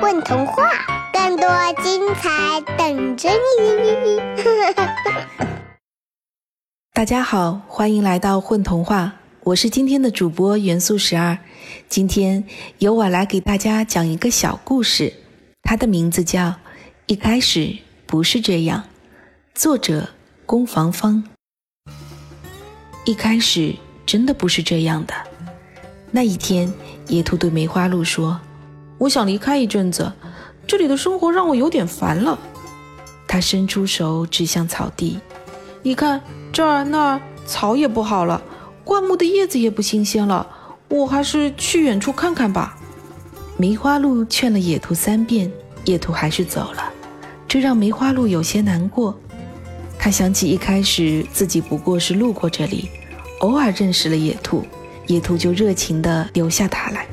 混童话，更多精彩等着你！大家好，欢迎来到混童话，我是今天的主播元素十二。今天由我来给大家讲一个小故事，它的名字叫《一开始不是这样》，作者攻防方。一开始真的不是这样的。那一天，野兔对梅花鹿说。我想离开一阵子，这里的生活让我有点烦了。他伸出手指向草地，你看这儿那儿草也不好了，灌木的叶子也不新鲜了。我还是去远处看看吧。梅花鹿劝了野兔三遍，野兔还是走了，这让梅花鹿有些难过。他想起一开始自己不过是路过这里，偶尔认识了野兔，野兔就热情地留下他来。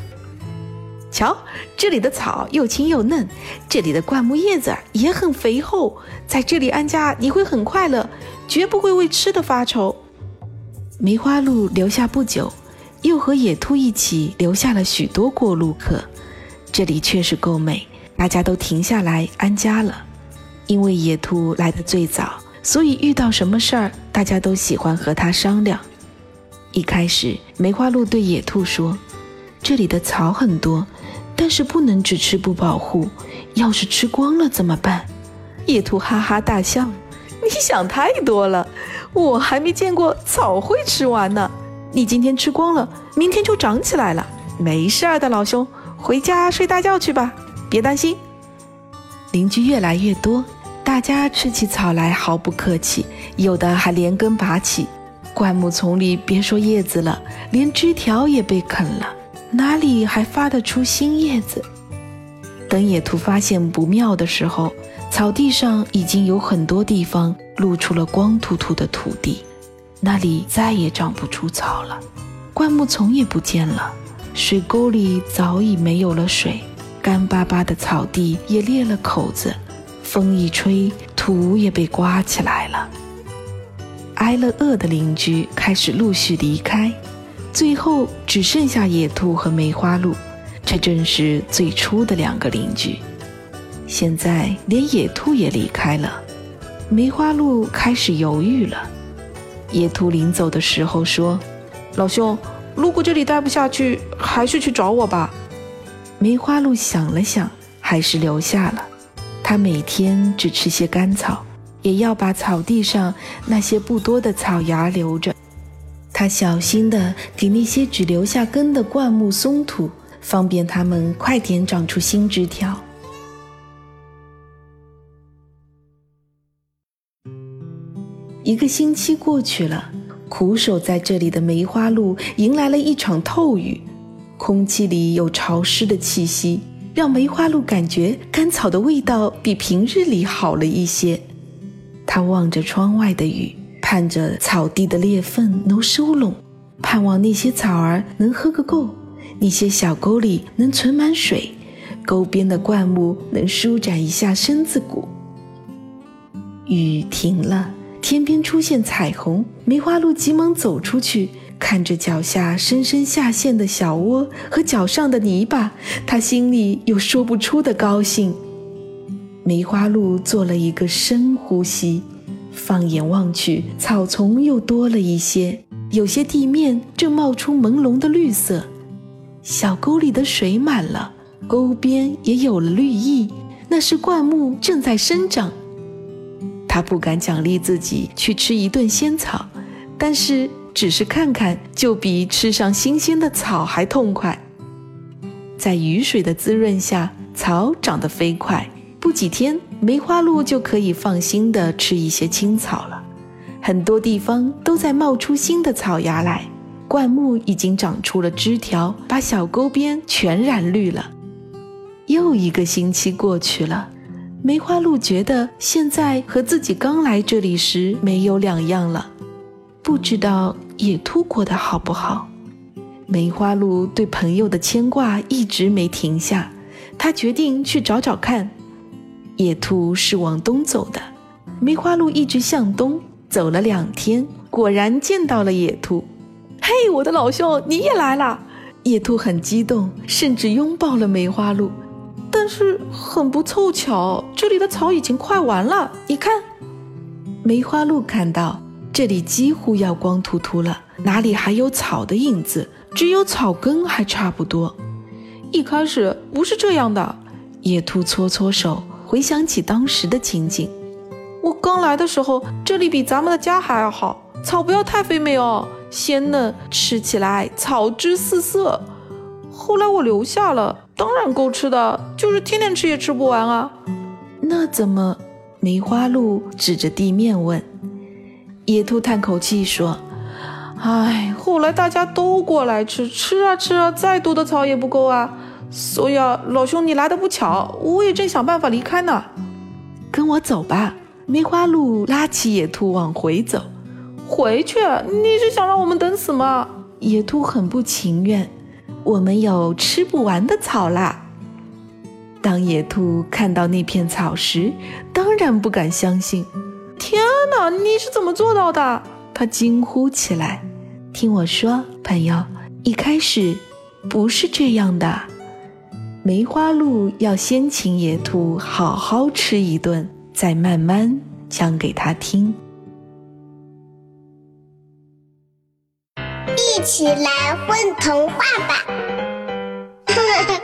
瞧，这里的草又青又嫩，这里的灌木叶子也很肥厚，在这里安家你会很快乐，绝不会为吃的发愁。梅花鹿留下不久，又和野兔一起留下了许多过路客。这里确实够美，大家都停下来安家了。因为野兔来的最早，所以遇到什么事儿，大家都喜欢和他商量。一开始，梅花鹿对野兔说：“这里的草很多。”但是不能只吃不保护，要是吃光了怎么办？野兔哈哈大笑：“你想太多了，我还没见过草会吃完呢。你今天吃光了，明天就长起来了，没事儿的，老兄，回家睡大觉去吧，别担心。”邻居越来越多，大家吃起草来毫不客气，有的还连根拔起。灌木丛里别说叶子了，连枝条也被啃了。哪里还发得出新叶子？等野兔发现不妙的时候，草地上已经有很多地方露出了光秃秃的土地，那里再也长不出草了，灌木丛也不见了，水沟里早已没有了水，干巴巴的草地也裂了口子，风一吹，土也被刮起来了。挨了饿的邻居开始陆续离开。最后只剩下野兔和梅花鹿，这正是最初的两个邻居。现在连野兔也离开了，梅花鹿开始犹豫了。野兔临走的时候说：“老兄，如果这里待不下去，还是去找我吧。”梅花鹿想了想，还是留下了。它每天只吃些干草，也要把草地上那些不多的草芽留着。他小心地给那些只留下根的灌木松土，方便它们快点长出新枝条。一个星期过去了，苦守在这里的梅花鹿迎来了一场透雨，空气里有潮湿的气息，让梅花鹿感觉干草的味道比平日里好了一些。他望着窗外的雨。盼着草地的裂缝能收拢，盼望那些草儿能喝个够，那些小沟里能存满水，沟边的灌木能舒展一下身子骨。雨停了，天边出现彩虹，梅花鹿急忙走出去，看着脚下深深下陷的小窝和脚上的泥巴，他心里有说不出的高兴。梅花鹿做了一个深呼吸。放眼望去，草丛又多了一些，有些地面正冒出朦胧的绿色。小沟里的水满了，沟边也有了绿意，那是灌木正在生长。他不敢奖励自己去吃一顿仙草，但是只是看看，就比吃上新鲜的草还痛快。在雨水的滋润下，草长得飞快。不几天，梅花鹿就可以放心地吃一些青草了。很多地方都在冒出新的草芽来，灌木已经长出了枝条，把小沟边全染绿了。又一个星期过去了，梅花鹿觉得现在和自己刚来这里时没有两样了。不知道野兔过得好不好？梅花鹿对朋友的牵挂一直没停下，他决定去找找看。野兔是往东走的，梅花鹿一直向东走了两天，果然见到了野兔。嘿，我的老兄，你也来了！野兔很激动，甚至拥抱了梅花鹿。但是很不凑巧，这里的草已经快完了。你看，梅花鹿看到这里几乎要光秃秃了，哪里还有草的影子？只有草根还差不多。一开始不是这样的。野兔搓搓手，回想起当时的情景。我刚来的时候，这里比咱们的家还要好，草不要太肥美哦，鲜嫩，吃起来草汁四色。后来我留下了，当然够吃的，就是天天吃也吃不完啊。那怎么？梅花鹿指着地面问。野兔叹口气说：“唉，后来大家都过来吃，吃啊吃啊，再多的草也不够啊。所以啊，老兄你来的不巧，我也正想办法离开呢。跟我走吧。”梅花鹿拉起野兔往回走。回去？你是想让我们等死吗？野兔很不情愿。我们有吃不完的草啦！当野兔看到那片草时，当然不敢相信。天哪，你是怎么做到的？他惊呼起来。听我说，朋友，一开始不是这样的。梅花鹿要先请野兔好好吃一顿，再慢慢讲给他听。一起来混童话吧。